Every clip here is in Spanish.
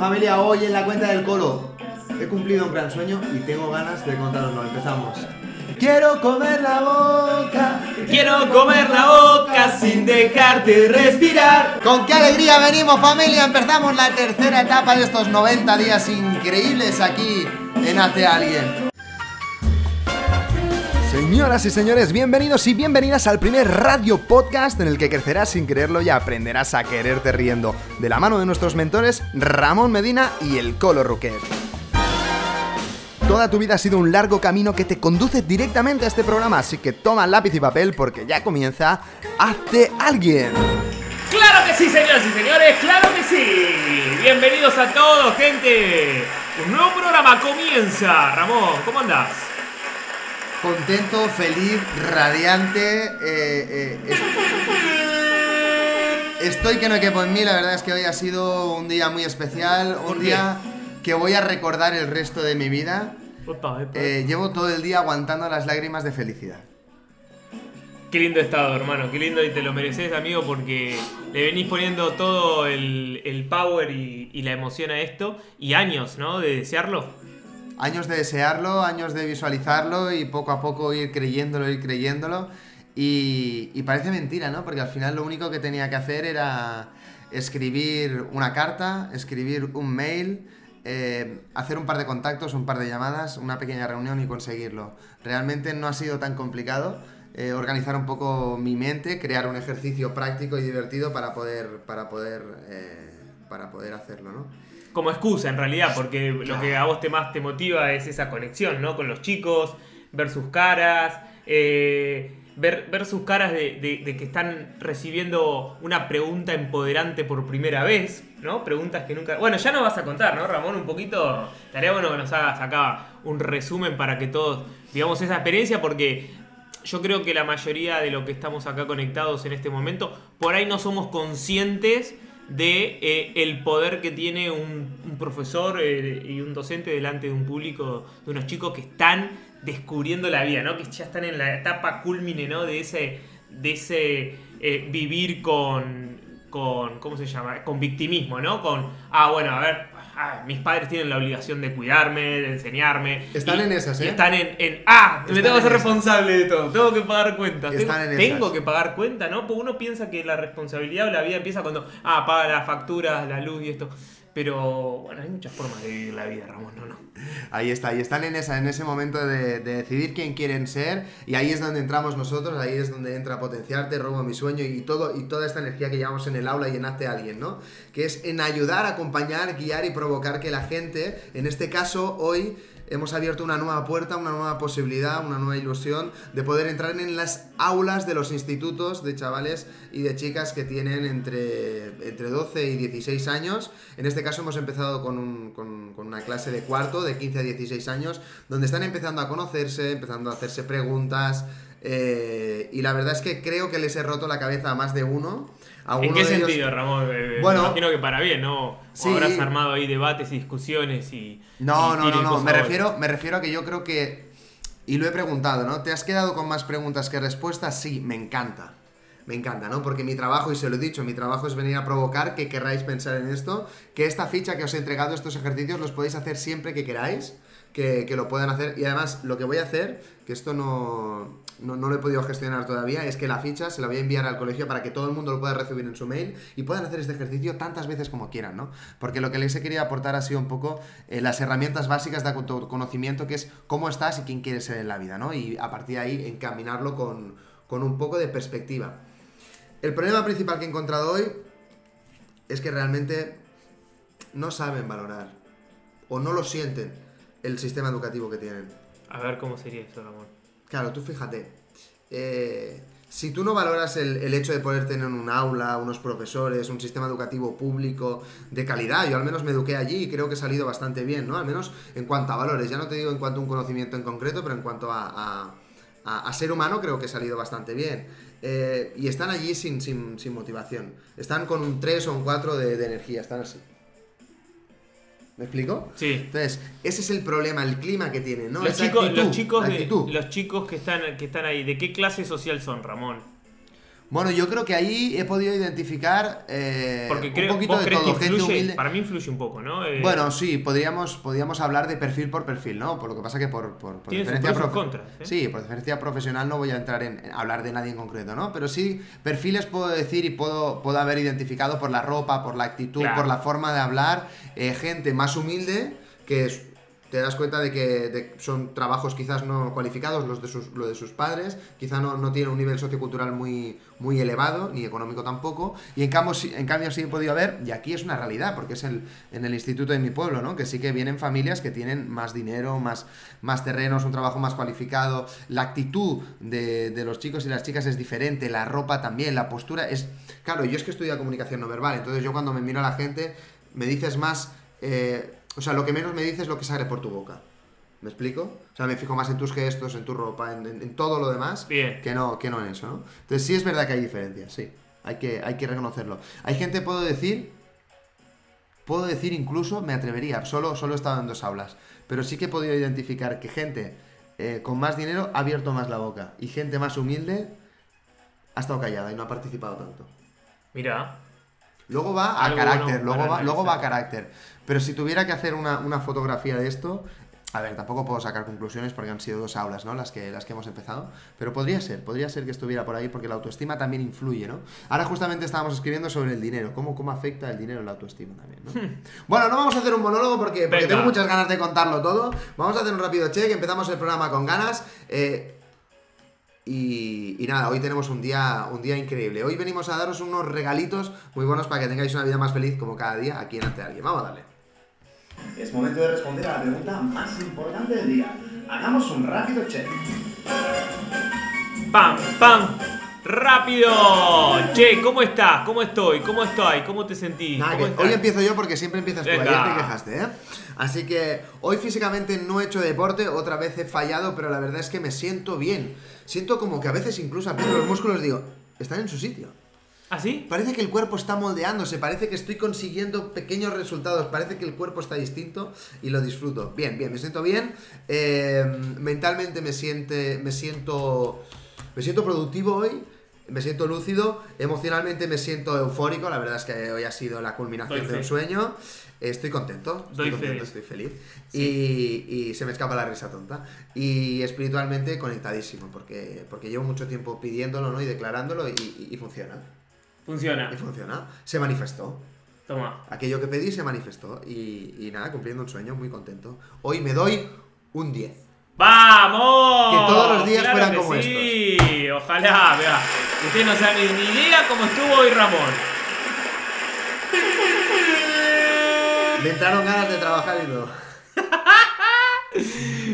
familia, hoy en la cuenta del colo he cumplido un gran sueño y tengo ganas de contaroslo. Empezamos. Quiero comer la boca. Quiero comer la boca sin dejarte respirar. Con qué alegría venimos familia, empezamos la tercera etapa de estos 90 días increíbles aquí en Ate Alguien. Señoras y señores, bienvenidos y bienvenidas al primer radio podcast en el que crecerás sin creerlo y aprenderás a quererte riendo, de la mano de nuestros mentores Ramón Medina y el Colo Ruquer. Toda tu vida ha sido un largo camino que te conduce directamente a este programa, así que toma lápiz y papel porque ya comienza Hazte Alguien. ¡Claro que sí, señoras y señores! ¡Claro que sí! Bienvenidos a todos, gente. Un nuevo programa comienza. Ramón, ¿cómo andás? Contento, feliz, radiante. eh, eh, est- estoy que no hay que en mí, la verdad es que hoy ha sido un día muy especial, ¿Por un día que voy a recordar el resto de mi vida. Eh, llevo todo el día aguantando las lágrimas de felicidad. Qué lindo estado, hermano. Qué lindo y te lo mereces, amigo, porque le venís poniendo todo el, el power y, y la emoción a esto. Y años, ¿no? De desearlo. Años de desearlo, años de visualizarlo y poco a poco ir creyéndolo, ir creyéndolo. Y, parece mentira, ¿no? Porque al final lo único que tenía que hacer era escribir una carta, escribir un mail, eh, hacer un par de contactos, un par de llamadas, una pequeña reunión y conseguirlo. Realmente no ha sido tan complicado. eh, organizar un poco mi mente, crear un ejercicio práctico y divertido para poder, para poder, eh, para poder hacerlo, ¿no? Como excusa, en realidad, porque lo que a vos te más te motiva es esa conexión, ¿no? Con los chicos, ver sus caras, eh, ver, ver sus caras de, de- de que están recibiendo una pregunta empoderante por primera vez, ¿no? Preguntas que nunca... Bueno, ya nos vas a contar, ¿no, Ramón? Un poquito... Estaría bueno que nos hagas acá un resumen para que todos digamos esa experiencia, porque yo creo que la mayoría de lo que estamos acá conectados en este momento, por ahí no somos conscientes de eh, el poder que tiene un, profesor eh, y un docente delante de un público, de unos chicos que están descubriendo la vida, ¿no? Que ya están en la etapa culmine, ¿no? De ese, de ese eh, vivir con, con, ¿cómo se llama? Con victimismo, ¿no? Con, ah, bueno, a ver, ah, mis padres tienen la obligación de cuidarme, de enseñarme. Están Y- en esas, ¿eh? están en, en, ah, me tengo que ser esas. responsable de todo, tengo que pagar cuentas. Tengo, Están en tengo que pagar cuenta, ¿no? Porque uno piensa que la responsabilidad o la vida empieza cuando, ah, paga las facturas, la luz y esto. Pero, bueno, hay muchas formas de vivir la vida, Ramón, no, no. Ahí está, y están en, esa, en ese momento de, de decidir quién quieren ser, y ahí es donde entramos nosotros, ahí es donde entra potenciarte, robo mi sueño y todo y toda esta energía que llevamos en el aula y en Hazte Alguien, ¿no? Que es en ayudar, acompañar, guiar y provocar que la gente, en este caso hoy, hemos abierto una nueva puerta, una nueva posibilidad, una nueva ilusión de poder entrar en las aulas de los institutos de chavales y de chicas que tienen entre, entre 12 y 16 años. En este caso hemos empezado con, un- con- con una clase de cuarto, de 15 a 16 años, donde están empezando a conocerse, empezando a hacerse preguntas. eh, y la verdad es que creo que les he roto la cabeza a más de uno. ¿En qué ellos- sentido, Ramón? Eh, Bueno. me imagino que para bien, ¿no? Sí. habrás armado ahí debates y discusiones y. No, y no, no, no. Me refiero, me refiero a que yo creo que. Y lo he preguntado, ¿no? ¿Te has quedado con más preguntas que respuestas? Sí, me encanta. Me encanta, ¿no? Porque mi trabajo, y se lo he dicho, mi trabajo es venir a provocar que querráis pensar en esto, que esta ficha que os he entregado, estos ejercicios, los podéis hacer siempre que queráis, que, que lo puedan hacer. Y además, lo que voy a hacer, que esto no, no, no lo he podido gestionar todavía, es que la ficha se la voy a enviar al colegio para que todo el mundo lo pueda recibir en su mail y puedan hacer este ejercicio tantas veces como quieran, ¿no? Porque lo que les he querido aportar ha sido un poco eh, las herramientas básicas de autoconocimiento, que es cómo estás y quién quieres ser en la vida, ¿no? Y a partir de ahí encaminarlo con, con un poco de perspectiva. El problema principal que he encontrado hoy es que realmente no saben valorar o no lo sienten el sistema educativo que tienen. A ver cómo sería eso, Ramón. Claro, tú fíjate, eh, si tú no valoras el, el hecho de poder tener un aula, unos profesores, un sistema educativo público de calidad, yo al menos me eduqué allí y creo que he salido bastante bien, ¿no? Al menos en cuanto a valores, ya no te digo en cuanto a un conocimiento en concreto, pero en cuanto a, a- ser humano creo que he salido bastante bien. Eh, y están allí sin, sin- sin motivación, están con un 3 o un 4 de, de energía, están así. ¿Me explico? Sí. Entonces, ese es el problema, el clima que tienen, ¿no? los, Esa chicos, actitud, los, chicos de- los chicos que están, que están ahí, ¿de qué clase social son, Ramón? Bueno, yo creo que ahí he podido identificar eh, Porque un creo, poquito vos de todo, que gente influye, humilde. para mí influye un poco, ¿no? Eh, Bueno, sí, podríamos, podríamos hablar de perfil por perfil, ¿no? Por lo que pasa que por, por, por diferencia profe- contras, ¿eh? Sí, por diferencia profesional no voy a entrar en, en hablar de nadie en concreto, ¿no? Pero sí, perfiles puedo decir y puedo, puedo haber identificado por la ropa, por la actitud, Claro. por la forma de hablar, eh, gente más humilde que es- te das cuenta de que son trabajos quizás no cualificados, los de sus, lo de sus padres, quizás no, no tienen un nivel sociocultural muy, muy elevado, ni económico tampoco, y en cambio, en cambio sí he podido ver, y aquí es una realidad, porque es el, en el instituto de mi pueblo, ¿no? que sí que vienen familias que tienen más dinero, más, más terrenos, un trabajo más cualificado, la actitud de, de los chicos y las chicas es diferente, la ropa también, la postura es... Claro, yo es que estudio comunicación no verbal, entonces yo cuando me miro a la gente, me dices más... eh, o sea, lo que menos me dices es lo que sale por tu boca. ¿Me explico? O sea, me fijo más en tus gestos, en tu ropa, en, en- en todo lo demás, Bien. que no, que no en eso, ¿no? Entonces sí es verdad que hay diferencias, sí. Hay que, hay que reconocerlo. Hay gente, puedo decir, puedo decir incluso, me atrevería, solo, solo he estado en dos aulas, pero sí que he podido identificar que gente eh, con más dinero ha abierto más la boca y gente más humilde ha estado callada y no ha participado tanto. Mira, Luego va a Algo carácter, bueno luego, va, luego va a carácter. Pero si tuviera que hacer una, una fotografía de esto, a ver, tampoco puedo sacar conclusiones porque han sido dos aulas, ¿no? Las que, las que hemos empezado. Pero podría ser, podría ser que estuviera por ahí porque la autoestima también influye, ¿no? Ahora justamente estábamos escribiendo sobre el dinero, cómo, cómo afecta el dinero en la autoestima también, ¿no? bueno, no vamos a hacer un monólogo porque, tengo muchas ganas de contarlo todo. Vamos a hacer un rápido check, empezamos el programa con ganas. Eh, y, y nada, hoy tenemos un día, un día increíble. Hoy venimos a daros unos regalitos muy buenos para que tengáis una vida más feliz como cada día aquí en Ante Alguien. Vamos a darle. Es momento de responder a la pregunta más importante del día. Hagamos un rápido check. ¡pam, pam! ¡Rápido! Che, ¿cómo estás? ¿Cómo estoy? ¿Cómo estoy? ¿Cómo te sentís? Hoy empiezo yo porque siempre empiezas tú. Ayer te quejaste, ¿eh? Así que hoy físicamente no he hecho deporte, otra vez he fallado, pero la verdad es que me siento bien. Siento como que a veces incluso aprieto los músculos digo, están en su sitio. ¿Ah, sí? Parece que el cuerpo está moldeándose, parece que estoy consiguiendo pequeños resultados, parece que el cuerpo está distinto y lo disfruto. Bien, bien, me siento bien. eh, mentalmente me, siente, me siento. Me siento productivo hoy. Me siento lúcido, emocionalmente me siento eufórico, la verdad es que hoy ha sido la culminación fe. del sueño. Estoy contento, estoy contento, estoy feliz. Y, y se me escapa la risa tonta. Y espiritualmente conectadísimo, porque, porque llevo mucho tiempo pidiéndolo ¿no? y declarándolo y- y- y funciona. Funciona. Y funciona. Se manifestó. Toma. Aquello que pedí se manifestó. Y, nada, cumpliendo un sueño, muy contento. Hoy me doy un 10. ¡Vamos! Que todos los días Claro fueran que como sí. ojalá, vea. Usted no sabe ni idea cómo estuvo hoy Ramón. Me entraron ganas de trabajar y todo.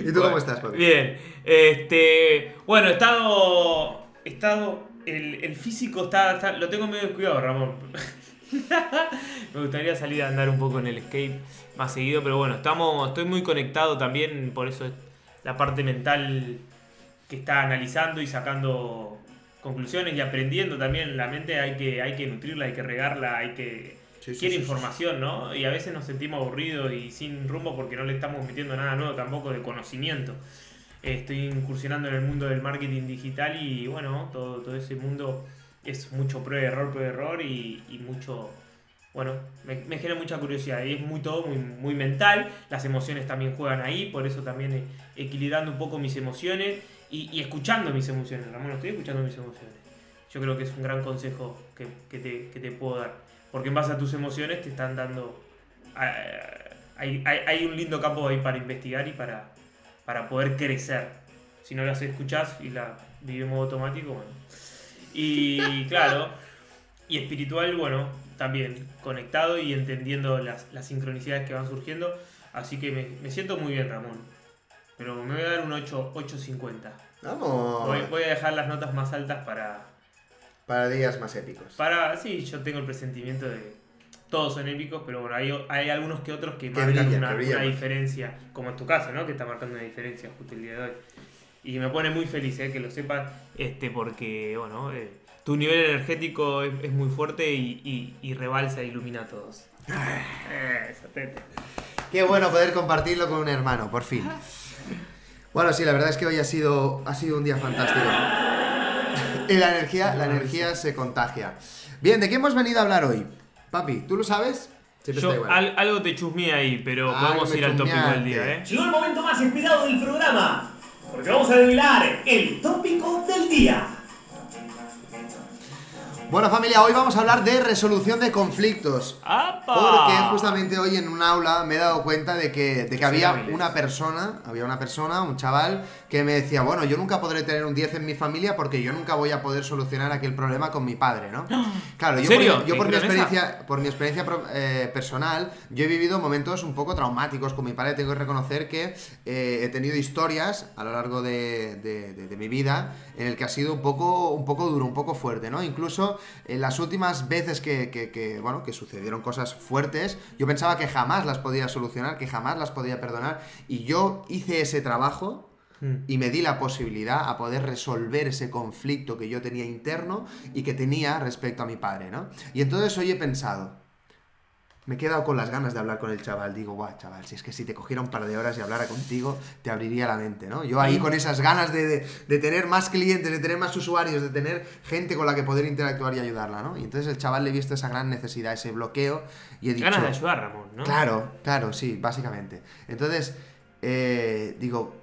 ¿Y tú cómo estás, papi? Bien. Este. Bueno, he estado. He estado. El, el físico está, está- Lo tengo medio descuidado, Ramón. Me gustaría salir a andar un poco en el escape más seguido, pero bueno, estamos, estoy muy conectado también, por eso es la parte mental que está analizando y sacando conclusiones y aprendiendo también. La mente hay que, hay que nutrirla, hay que regarla, hay que. Sí, sí, quiere sí, información, ¿no? Y a veces nos sentimos aburridos y sin rumbo porque no le estamos metiendo nada nuevo tampoco de conocimiento. Estoy incursionando en el mundo del marketing digital y bueno, todo, todo ese mundo es mucho prueba y error, prueba y error y, y mucho, bueno, me, me genera mucha curiosidad y es muy todo muy, muy mental, las emociones también juegan ahí, por eso también eh, equilibrando un poco mis emociones y, y escuchando mis emociones, Ramón, estoy escuchando mis emociones. Yo creo que es un gran consejo que, que te, que te puedo dar, porque en base a tus emociones te están dando... hay, hay, hay un lindo campo ahí para investigar y para, para poder crecer. Si no las escuchás y la vive en modo automático, bueno. Y claro, y espiritual, bueno, también conectado y entendiendo las, las sincronicidades que van surgiendo. Así que me, me siento muy bien, Ramón. Pero me voy a dar un 8, 8.50. Vamos. Voy, voy a dejar las notas más altas para, Para días más épicos. para. Sí, yo tengo el presentimiento de. Todos son épicos, pero bueno, hay, hay algunos que otros que, Que marcan brillan, una, que una diferencia, como en tu caso, ¿no? Que está marcando una diferencia justo el día de hoy. Y me pone muy feliz, ¿eh? Que lo sepas, este, porque, bueno, eh, tu nivel energético es, es muy fuerte y, y, y rebalsa e ilumina a todos. Eh, Eso, tete. Qué bueno poder compartirlo con un hermano, por fin. Bueno, sí, la verdad es que hoy ha sido, ha sido un día fantástico. Y la energía, la energía se contagia. Bien, ¿de qué hemos venido a hablar hoy? Papi, ¿tú lo sabes? Siempre Yo está igual. al- algo te chusmeé ahí, pero Algo podemos me ir al tópico del día. ¿eh? Llegó el momento más esperado del programa, porque vamos a revelar el tópico del día. Bueno, familia, hoy vamos a hablar de resolución de conflictos. ¡Apa! Porque justamente hoy en un aula me he dado cuenta de que, de que había una persona, había una persona, un chaval, que me decía, bueno, yo nunca podré tener un 10 en mi familia porque yo nunca voy a poder solucionar aquel problema con mi padre, ¿no? Claro, ¿En yo serio? por, mi- experiencia, por mi experiencia eh, personal, yo he vivido momentos un poco traumáticos con mi padre, tengo que reconocer que eh, he tenido historias a lo largo de- de mi vida en el que ha sido un poco, un poco duro, un poco fuerte, ¿no? Incluso en las últimas veces que, que- que, bueno, que sucedieron cosas fuertes, yo pensaba que jamás las podía solucionar, que jamás las podía perdonar, y yo hice ese trabajo Mm. y me di la posibilidad a poder resolver ese conflicto que yo tenía interno y que tenía respecto a mi padre, ¿no? Y entonces hoy he pensado, me he quedado con las ganas de hablar con el chaval, digo, guau, chaval, si es que si te cogiera un par de horas y hablara contigo, te abriría la mente, ¿no? Yo ahí con esas ganas de, de- de tener más clientes, de tener más usuarios, de tener gente con la que poder interactuar y ayudarla, ¿no? Y entonces el chaval le he visto esa gran necesidad, ese bloqueo, y he dicho... Ganas de ayudar, Ramón, ¿no? Claro, claro, sí, básicamente. Entonces, eh, digo,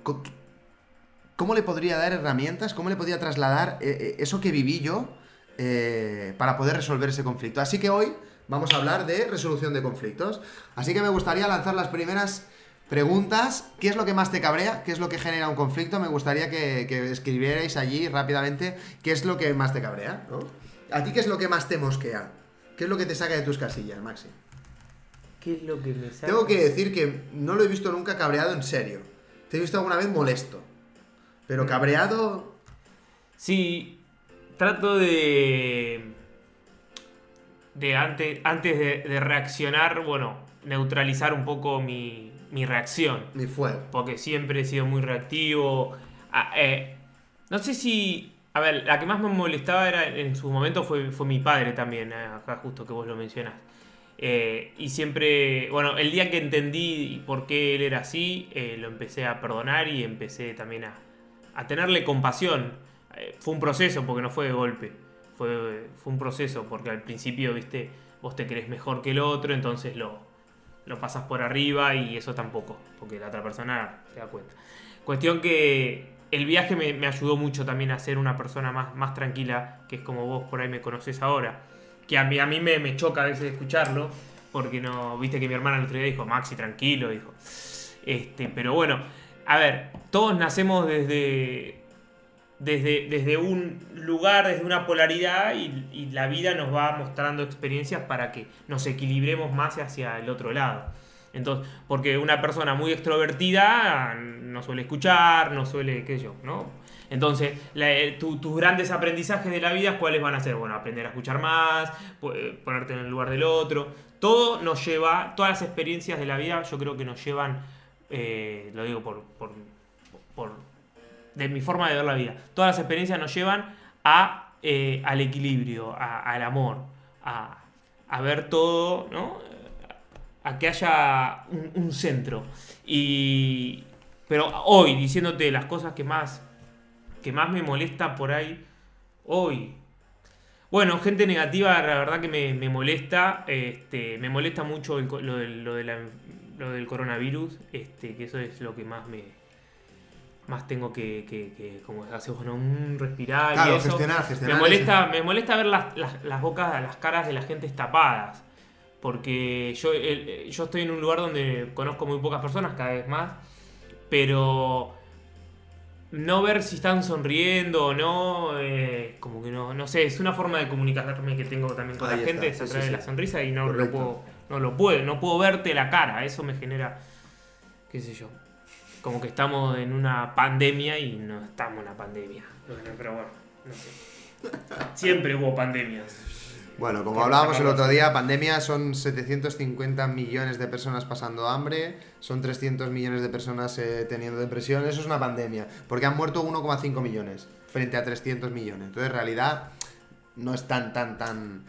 ¿cómo le podría dar herramientas? ¿Cómo le podría trasladar eh, eh, eso que viví yo eh, para poder resolver ese conflicto? Así que hoy vamos a hablar de resolución de conflictos. Así que me gustaría lanzar las primeras preguntas. ¿Qué es lo que más te cabrea? ¿Qué es lo que genera un conflicto? Me gustaría que, que escribierais allí rápidamente qué es lo que más te cabrea, ¿no? ¿A ti qué es lo que más te mosquea? ¿Qué es lo que te saca de tus casillas, Maxi? ¿Qué es lo que me saca? Tengo que decir que no lo he visto nunca cabreado en serio. Te he visto alguna vez molesto. Pero cabreado. Sí, trato de. De antes, antes de, de reaccionar, bueno, neutralizar un poco mi, mi reacción. Ni fue. Porque siempre he sido muy reactivo. Ah, eh, no sé si. A ver, la que más me molestaba era en su momento fue, fue mi padre también, eh, acá justo que vos lo mencionás. Eh, y siempre, bueno, el día que entendí por qué él era así, eh, lo empecé a perdonar y empecé también a, a tenerle compasión. Fue un proceso porque no fue de golpe. Fue, fue un proceso porque al principio, viste, vos te crees mejor que el otro, entonces lo, lo pasas por arriba y eso tampoco, porque la otra persona se da cuenta. Cuestión que el viaje me, me ayudó mucho también a ser una persona más, más tranquila, que es como vos por ahí me conoces ahora. Que a mí, a mí me, me choca a veces escucharlo, porque no, viste que mi hermana el otro día dijo, Maxi, tranquilo, dijo. Este, pero bueno, a ver, todos nacemos desde, desde, desde un lugar, desde una polaridad y, la vida nos va mostrando experiencias para que nos equilibremos más hacia el otro lado. Entonces, porque una persona muy extrovertida no suele escuchar, no suele, qué sé yo, ¿no? Entonces, la- eh, tu- tus grandes aprendizajes de la vida, ¿cuáles van a ser? Bueno, aprender a escuchar más, eh, ponerte en el lugar del otro. Todo nos lleva, todas las experiencias de la vida, yo creo que nos llevan, eh, lo digo por, por, por- de mi forma de ver la vida, todas las experiencias nos llevan a, eh, al equilibrio, al amor, a, ver todo, ¿no? a que haya un, centro. Y. Pero hoy, diciéndote las cosas que más. que más me molesta por ahí. Hoy. Bueno, gente negativa, la verdad que me, me molesta. Este, me molesta mucho el lo, lo, de la- lo del coronavirus. Este, que eso es lo que más me. Más tengo que, que, que como hace bueno, un respirar Claro, y eso. gestionar, gestionar Me molesta, me molesta ver las, las, las bocas, las caras de la gente tapadas. Porque yo, el- yo estoy en un lugar donde conozco muy pocas personas, cada vez más. Pero no ver si están sonriendo o no, eh, como que no, no sé, es una forma de comunicarme que tengo también con Ahí la está, gente, es sí, a sí, través sí. de la sonrisa y no lo puedo, no lo puedo, no puedo verte la cara, eso me genera, qué sé yo, como que estamos en una pandemia y no estamos en una pandemia. Bueno, pero bueno, no sé. Siempre hubo pandemias. Bueno, como hablábamos el otro día, pandemia son 750 millones de personas pasando hambre, son 300 millones de personas eh, teniendo depresión, eso es una pandemia, porque han muerto 1,5 millones frente a 300 millones. Entonces, en realidad, no es tan, tan, tan...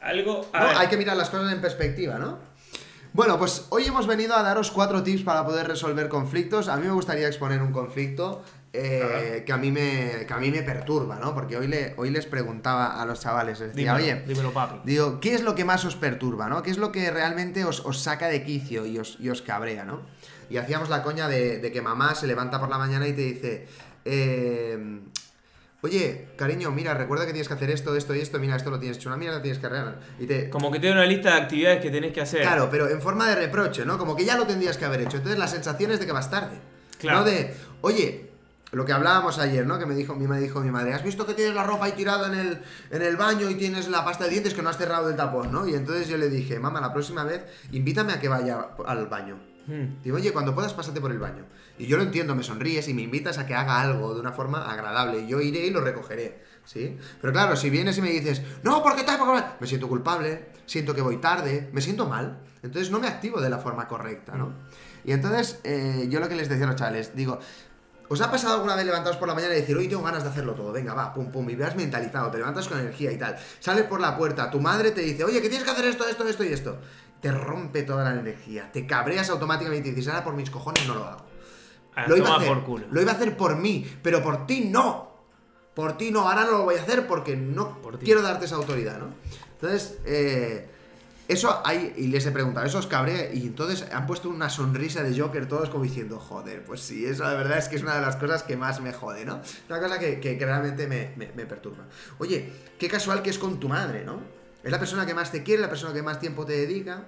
Algo... a No, ver, hay que mirar las cosas en perspectiva, ¿no? Bueno, pues hoy hemos venido a daros cuatro tips para poder resolver conflictos. A mí me gustaría exponer un conflicto eh, que, a mí me, que a mí me perturba, ¿no? Porque hoy, le, hoy les preguntaba a los chavales, les decía, Dímelo, oye, dímelo, papi. digo, ¿qué es lo que más os perturba, ¿no? ¿Qué es lo que realmente os, os saca de quicio y os, y os cabrea, ¿no? Y hacíamos la coña de, de que mamá se levanta por la mañana y te dice, eh, oye, cariño, mira, recuerda que tienes que hacer esto, esto y esto, mira, esto lo tienes hecho una mierda, tienes que arreglar. Y te, Como que te da una lista de actividades que tenés que hacer. Claro, pero en forma de reproche, ¿no? Como que ya lo tendrías que haber hecho. Entonces la sensación es de que vas tarde. Claro. No de, oye, lo que hablábamos ayer, ¿no? Que me dijo, mi me dijo mi madre, ¿has visto que tienes la ropa ahí tirada en el, en el baño y tienes la pasta de dientes que no has cerrado el tapón, ¿no? Y entonces yo le dije, mamá, la próxima vez invítame a que vaya al baño. Hmm. Digo, oye, cuando puedas, pásate por el baño. Y yo lo entiendo, me sonríes y me invitas a que haga algo de una forma agradable. Y yo iré y lo recogeré, ¿sí? Pero claro, si vienes y me dices, no, ¿por qué? ¿Por qué tal?", Me siento culpable, siento que voy tarde, me siento mal. Entonces no me activo de la forma correcta, ¿no? Y entonces, eh, yo lo que les decía a los chavales, digo, ¿Os ha pasado alguna vez levantados por la mañana y decir, hoy tengo ganas de hacerlo todo, venga, va, pum, pum, y veas mentalizado, te levantas con energía y tal, sales por la puerta, tu madre te dice, oye, que tienes que hacer esto, esto, esto y esto, te rompe toda la energía, te cabreas automáticamente y dices, ahora por mis cojones no lo hago. Ah, lo, iba a hacer, por culo. lo iba a hacer por mí, pero por ti no. Por ti no, ahora no lo voy a hacer porque no Por quiero darte esa autoridad, ¿no? Entonces, eh, eso hay, y les he preguntado, eso os cabrea, y entonces han puesto una sonrisa de Joker todos como diciendo, joder, pues sí, eso la verdad es que es una de las cosas que más me jode, ¿no? Una cosa que, que- que realmente me, me- me perturba. Oye, qué casual que es con tu madre, ¿no? Es la persona que más te quiere, la persona que más tiempo te dedica.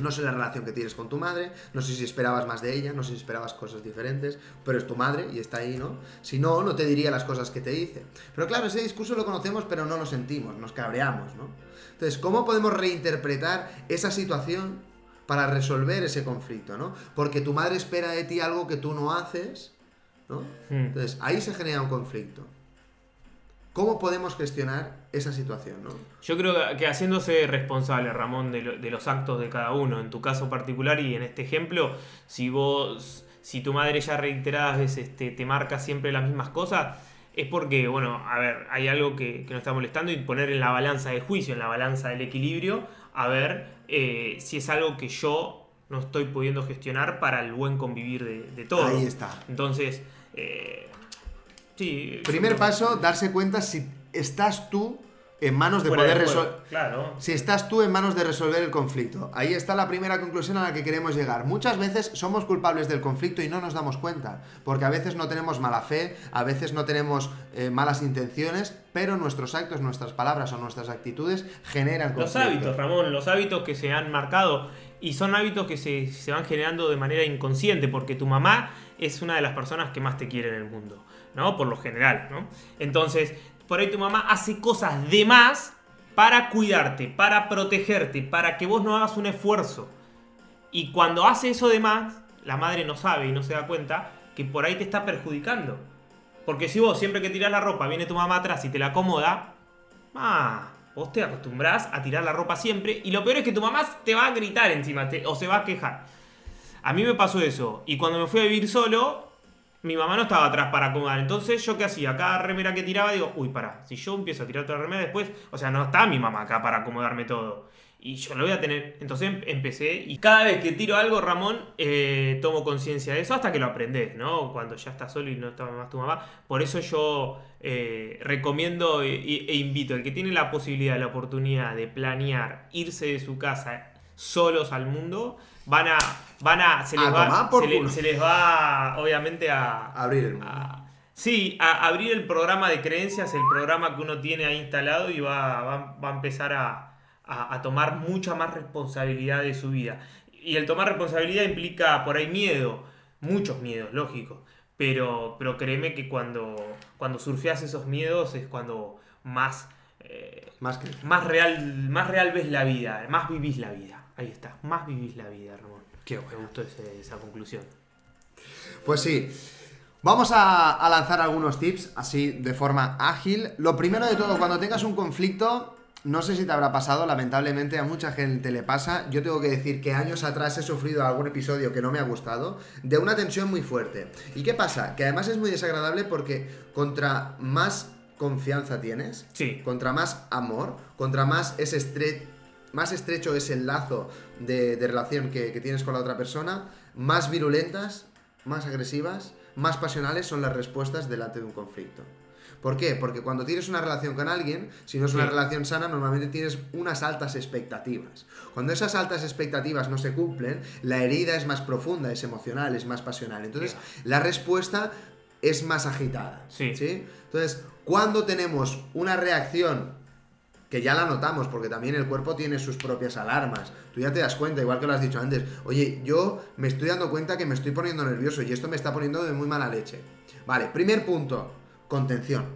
No sé la relación que tienes con tu madre, no sé si esperabas más de ella, no sé si esperabas cosas diferentes, pero es tu madre y está ahí, ¿no? Si no, no te diría las cosas que te dice. Pero claro, ese discurso lo conocemos, pero no lo sentimos, nos cabreamos, ¿no? Entonces, ¿cómo podemos reinterpretar esa situación para resolver ese conflicto, ¿no? Porque tu madre espera de ti algo que tú no haces, ¿no? Hmm. Entonces, ahí se genera un conflicto. ¿Cómo podemos gestionar esa situación, ¿no? Yo creo que haciéndose responsable, Ramón, de, lo- de los actos de cada uno, en tu caso particular y en este ejemplo, si vos, si tu madre ya reiteradas veces te, te marca siempre las mismas cosas, es porque, bueno, a ver, hay algo que, que nos está molestando y poner en la balanza de juicio, en la balanza del equilibrio, a ver eh, si es algo que yo no estoy pudiendo gestionar para el buen convivir de, de todos. Ahí está. Entonces, eh, sí. Primer paso, darse cuenta si estás tú en manos de poder resolver. Claro. Si estás tú en manos de resolver el conflicto. Ahí está la primera conclusión a la que queremos llegar. Muchas veces somos culpables del conflicto y no nos damos cuenta. Porque a veces no tenemos mala fe, a veces no tenemos eh, malas intenciones, pero nuestros actos, nuestras palabras o nuestras actitudes generan Los conflicto. hábitos, Ramón, los hábitos que se han marcado y son hábitos que se, se van generando de manera inconsciente porque tu mamá es una de las personas que más te quiere en el mundo, ¿no? Por lo general, ¿no? Entonces, por ahí tu mamá hace cosas de más para cuidarte, para protegerte, para que vos no hagas un esfuerzo. Y cuando hace eso de más, la madre no sabe y no se da cuenta que por ahí te está perjudicando. Porque si vos siempre que tirás la ropa viene tu mamá atrás y te la acomoda, ah, vos te acostumbrás a tirar la ropa siempre y lo peor es que tu mamá te va a gritar encima te- o se va a quejar. A mí me pasó eso y cuando me fui a vivir solo, mi mamá no estaba atrás para acomodar. Entonces, ¿yo qué hacía? Cada remera que tiraba, digo, uy, pará, si yo empiezo a tirar otra remera después, o sea, no está mi mamá acá para acomodarme todo. Y yo lo voy a tener. Entonces em- empecé y cada vez que tiro algo, Ramón, eh, tomo conciencia de eso hasta que lo aprendes, ¿no? Cuando ya estás solo y no está más tu mamá. Por eso yo eh, recomiendo e, e- e invito al que tiene la posibilidad, la oportunidad de planear irse de su casa solos al mundo, van a. Van a. Se les, A va, se les va, obviamente, a. Abrir el a- sí, a abrir el programa de creencias, el programa que uno tiene ahí instalado y va, va, va a empezar a, a- a tomar mucha más responsabilidad de su vida. Y el tomar responsabilidad implica por ahí miedo, muchos miedos, lógico. Pero, pero créeme que cuando, cuando surfeas esos miedos es cuando más, eh, Más que... más, real, más real ves la vida, más vivís la vida. Ahí está, más vivís la vida, Ramón. Qué Me gustó ese- esa conclusión. Pues sí. Vamos a, a lanzar algunos tips así de forma ágil. Lo primero de todo, cuando tengas un conflicto, no sé si te habrá pasado, lamentablemente a mucha gente le pasa. Yo tengo que decir que años atrás he sufrido algún episodio que no me ha gustado, de una tensión muy fuerte. ¿Y qué pasa? Que además es muy desagradable porque contra más confianza tienes, Sí. contra más amor, contra más ese estre- más estrecho es el lazo de, de relación que, que tienes con la otra persona, más virulentas, más agresivas, más pasionales son las respuestas delante de un conflicto. ¿Por qué? Porque cuando tienes una relación con alguien, si no es una Sí. relación sana, normalmente tienes unas altas expectativas. Cuando esas altas expectativas no se cumplen, la herida es más profunda, es emocional, es más pasional. Entonces, la respuesta es más agitada. Sí. Entonces, cuando tenemos una reacción que ya la notamos, porque también el cuerpo tiene sus propias alarmas. Tú ya te das cuenta, igual que lo has dicho antes. Oye, yo me estoy dando cuenta que me estoy poniendo nervioso y esto me está poniendo de muy mala leche. Vale, primer punto, contención.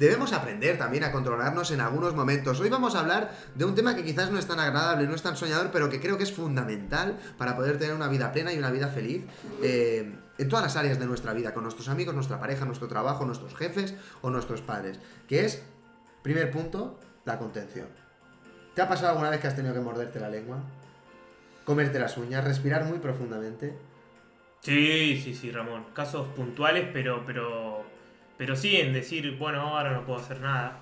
Debemos aprender también a controlarnos en algunos momentos. Hoy vamos a hablar de un tema que quizás no es tan agradable, no es tan soñador, pero que creo que es fundamental para poder tener una vida plena y una vida feliz eh, en todas las áreas de nuestra vida, con nuestros amigos, nuestra pareja, nuestro trabajo, nuestros jefes o nuestros padres. Que es, primer punto, la contención. ¿Te ha pasado alguna vez que has tenido que morderte la lengua? Comerte las uñas, respirar muy profundamente. Sí, sí, sí, Ramón. Casos puntuales, pero, pero, pero sí en decir, bueno, ahora no puedo hacer nada.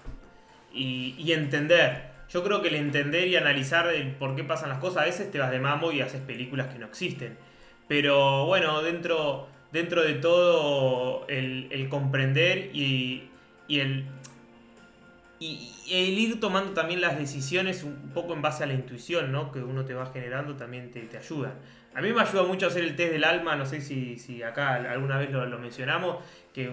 Y, y entender. Yo creo que el entender y analizar el por qué pasan las cosas, a veces te vas de mamo y haces películas que no existen. Pero bueno, dentro, dentro de todo, el, el comprender y, y el, y el ir tomando también las decisiones un poco en base a la intuición, ¿no? Que uno te va generando también te, te ayuda. A mí me ayuda mucho hacer el test del alma, no sé si, si acá alguna vez lo, lo mencionamos, que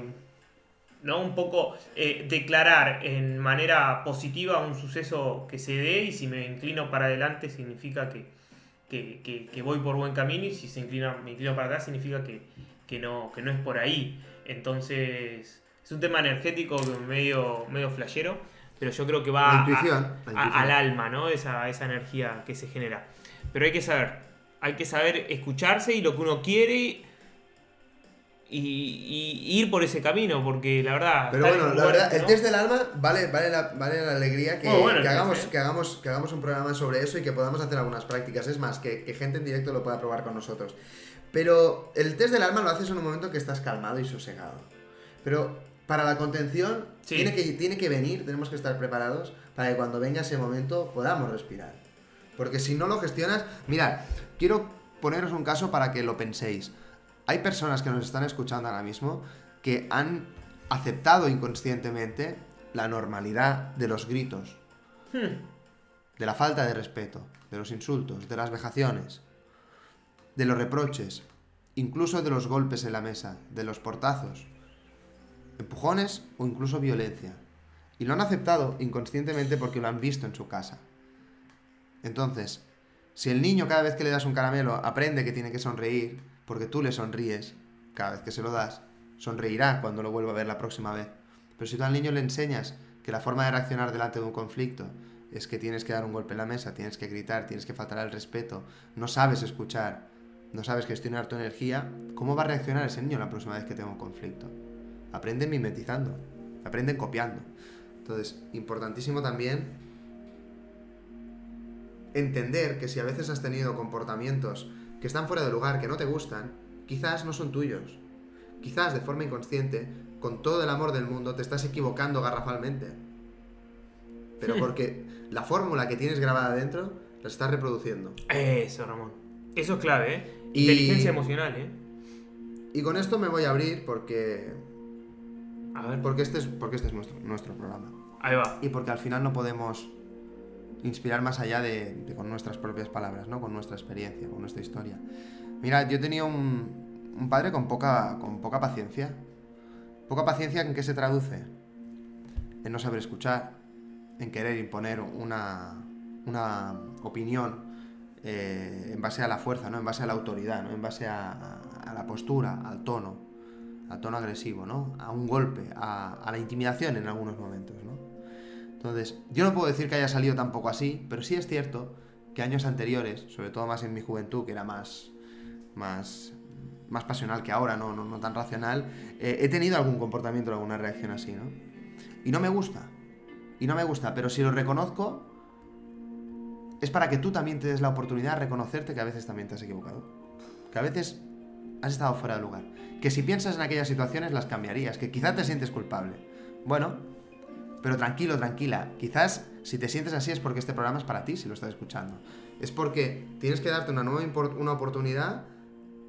¿no? un poco eh, declarar en manera positiva un suceso que se dé y si me inclino para adelante significa que, que, que- voy por buen camino y si se inclina, me inclino para atrás significa que, que, no, que no es por ahí. Entonces es un tema energético medio, medio flashero, pero yo creo que va a- intuición, a- intuición. al alma, ¿no? Esa, esa energía que se genera. Pero hay que saber, hay que saber escucharse y lo que uno quiere y, y ir por ese camino, porque la verdad... Pero bueno, la verdad, el ¿no? test del alma vale, vale, la, vale la alegría que, bueno el que test, hagamos, ¿eh? que, hagamos, que hagamos un programa sobre eso y que podamos hacer algunas prácticas. Es más, que, que gente en directo lo pueda probar con nosotros. Pero el test del alma lo haces en un momento que estás calmado y sosegado. Pero para la contención Sí. tiene, que, tiene que venir, tenemos que estar preparados para que cuando venga ese momento podamos respirar. Porque si no lo gestionas, mirad, quiero poneros un caso para que lo penséis. Hay personas que nos están escuchando ahora mismo que han aceptado inconscientemente la normalidad de los gritos, Hmm. de la falta de respeto, de los insultos, de las vejaciones, de los reproches, incluso de los golpes en la mesa, de los portazos, empujones o incluso violencia. Y lo han aceptado inconscientemente porque lo han visto en su casa. Entonces, si el niño cada vez que le das un caramelo aprende que tiene que sonreír, porque tú le sonríes cada vez que se lo das, sonreirá cuando lo vuelva a ver la próxima vez. Pero si tú al niño le enseñas que la forma de reaccionar delante de un conflicto es que tienes que dar un golpe en la mesa, tienes que gritar, tienes que faltar al respeto, no sabes escuchar, no sabes gestionar tu energía, ¿cómo va a reaccionar ese niño la próxima vez que tenga un conflicto? Aprenden mimetizando, aprenden copiando. Entonces, importantísimo también entender que si a veces has tenido comportamientos que están fuera de lugar, que no te gustan, quizás no son tuyos. Quizás de forma inconsciente, con todo el amor del mundo, te estás equivocando garrafalmente. Pero porque la fórmula que tienes grabada dentro la estás reproduciendo. Eso, Ramón. Eso es clave, ¿eh? Y- Inteligencia emocional, ¿eh? Y con esto me voy a abrir porque. A ver, Porque este es, porque este es nuestro, nuestro programa. ahí va. Y porque al final no podemos inspirar más allá de, de con nuestras propias palabras, ¿no? Con nuestra experiencia, con nuestra historia. Mira, yo tenía un, un padre con poca, con poca paciencia. Poca paciencia en qué se traduce? En no saber escuchar, en querer imponer una, una opinión eh, en base a la fuerza, ¿no? En base a la autoridad, ¿no? En base a, a- a la postura, al tono, al tono agresivo, ¿no? A un golpe, a, a la intimidación en algunos momentos, ¿no? Entonces, yo no puedo decir que haya salido tampoco así, pero sí es cierto que años anteriores, sobre todo más en mi juventud, que era más, más, más pasional que ahora, no, no, no tan racional, eh, he tenido algún comportamiento, alguna reacción así, ¿no? Y no me gusta. Y no me gusta, pero si lo reconozco, es para que tú también te des la oportunidad de reconocerte que a veces también te has equivocado. Que a veces has estado fuera de lugar. Que si piensas en aquellas situaciones las cambiarías, que quizás te sientes culpable. Bueno, pero tranquilo, tranquila. Quizás si te sientes así es porque este programa es para ti, si lo estás escuchando. Es porque tienes que darte una nueva una oportunidad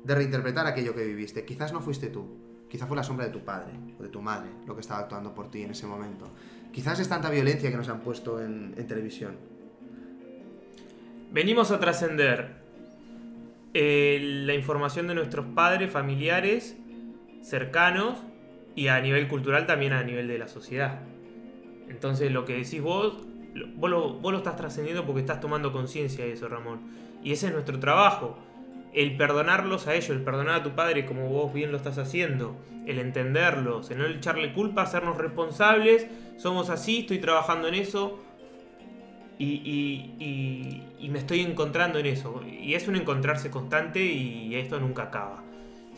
de reinterpretar aquello que viviste. Quizás no fuiste tú, quizás fue la sombra de tu padre o de tu madre lo que estaba actuando por ti en ese momento. Quizás es tanta violencia que nos han puesto en televisión. Venimos a trascender eh, la información de nuestros padres, familiares, cercanos y a nivel cultural también a nivel de la sociedad. Entonces lo que decís vos, vos lo, vos lo estás trascendiendo porque estás tomando conciencia de eso, Ramón. Y ese es nuestro trabajo. El perdonarlos a ellos, el perdonar a tu padre como vos bien lo estás haciendo, el entenderlos, el no echarle culpa, hacernos responsables, somos así, estoy trabajando en eso, y, me estoy encontrando en eso. Y es un encontrarse constante y esto nunca acaba.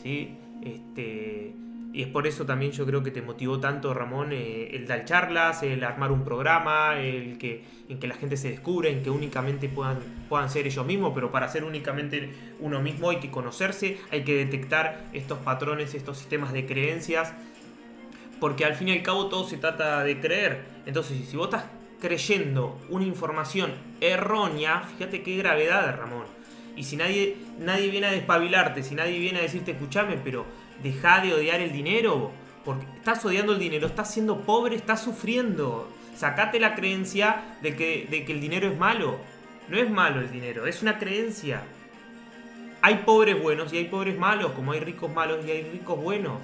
¿sí? Este, y es por eso también yo creo que te motivó tanto, Ramón, eh, el dar charlas, el armar un programa, el que, en que la gente se descubra, en que únicamente puedan, puedan ser ellos mismos, pero para ser únicamente uno mismo hay que conocerse, hay que detectar estos patrones, estos sistemas de creencias porque al fin y al cabo todo se trata de creer. Entonces, si vos estás creyendo una información errónea, fíjate qué gravedad, Ramón. Y si nadie, nadie viene a despabilarte, si nadie viene a decirte, escúchame, pero deja de odiar el dinero, porque estás odiando el dinero, estás siendo pobre, estás sufriendo. Sacate la creencia de que, de que el dinero es malo. No es malo el dinero, es una creencia. Hay pobres buenos y hay pobres malos, como hay ricos malos y hay ricos buenos.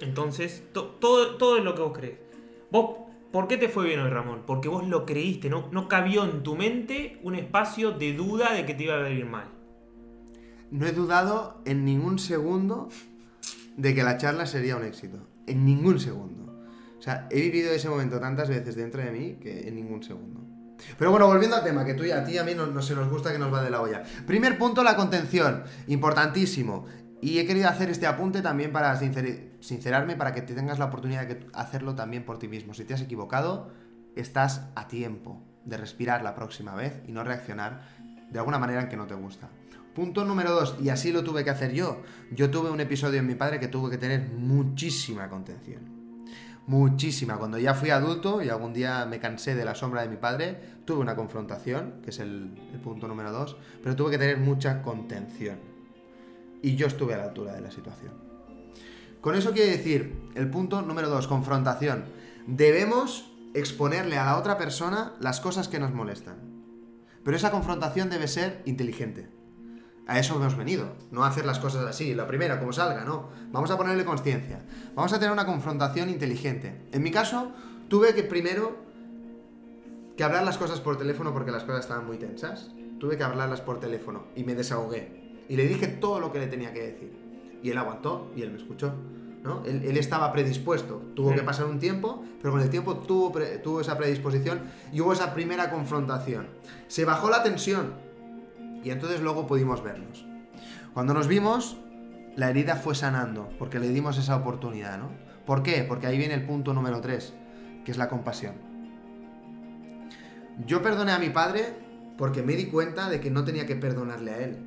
Entonces, to- todo, todo es lo que vos crees. Vos, ¿por qué te fue bien hoy, Ramón? Porque vos lo creíste, no, no cabió en tu mente un espacio de duda de que te iba a ir mal. No he dudado en ningún segundo de que la charla sería un éxito. En ningún segundo. O sea, he vivido ese momento tantas veces dentro de mí que en ningún segundo. Pero bueno, volviendo al tema, que tú y a ti a mí no, se nos gusta que nos va de la olla. Primer punto, la contención. Importantísimo. Y he querido hacer este apunte también para sincer- sincerarme, para que te tengas la oportunidad de hacerlo también por ti mismo. Si te has equivocado, estás a tiempo de respirar la próxima vez y no reaccionar de alguna manera en que no te gusta. Punto número dos, y así lo tuve que hacer yo. Yo tuve un episodio en mi padre que tuve que tener muchísima contención. Muchísima. Cuando ya fui adulto y algún día me cansé de la sombra de mi padre, tuve una confrontación, que es el punto número dos, pero tuve que tener mucha contención. Y yo estuve a la altura de la situación. Con eso quiere decir, el punto número dos, confrontación. Debemos exponerle a la otra persona las cosas que nos molestan. Pero esa confrontación debe ser inteligente. A eso hemos venido, no hacer las cosas así, la primera, como salga, no. Vamos a ponerle conciencia. Vamos a tener una confrontación inteligente. En mi caso, tuve que primero que hablar las cosas por teléfono porque las cosas estaban muy tensas. Tuve que hablarlas por teléfono y me desahogué. Y le dije todo lo que le tenía que decir. Y él aguantó y él me escuchó. ¿no? Él, él estaba predispuesto. Tuvo que Mm. pasar un tiempo, pero con el tiempo tuvo, pre- tuvo esa predisposición y hubo esa primera confrontación. Se bajó la tensión y entonces luego pudimos vernos. Cuando nos vimos, la herida fue sanando porque le dimos esa oportunidad, ¿no? ¿Por qué? Porque ahí viene el punto número 3, que es la compasión. Yo perdoné a mi padre porque me di cuenta de que no tenía que perdonarle a él.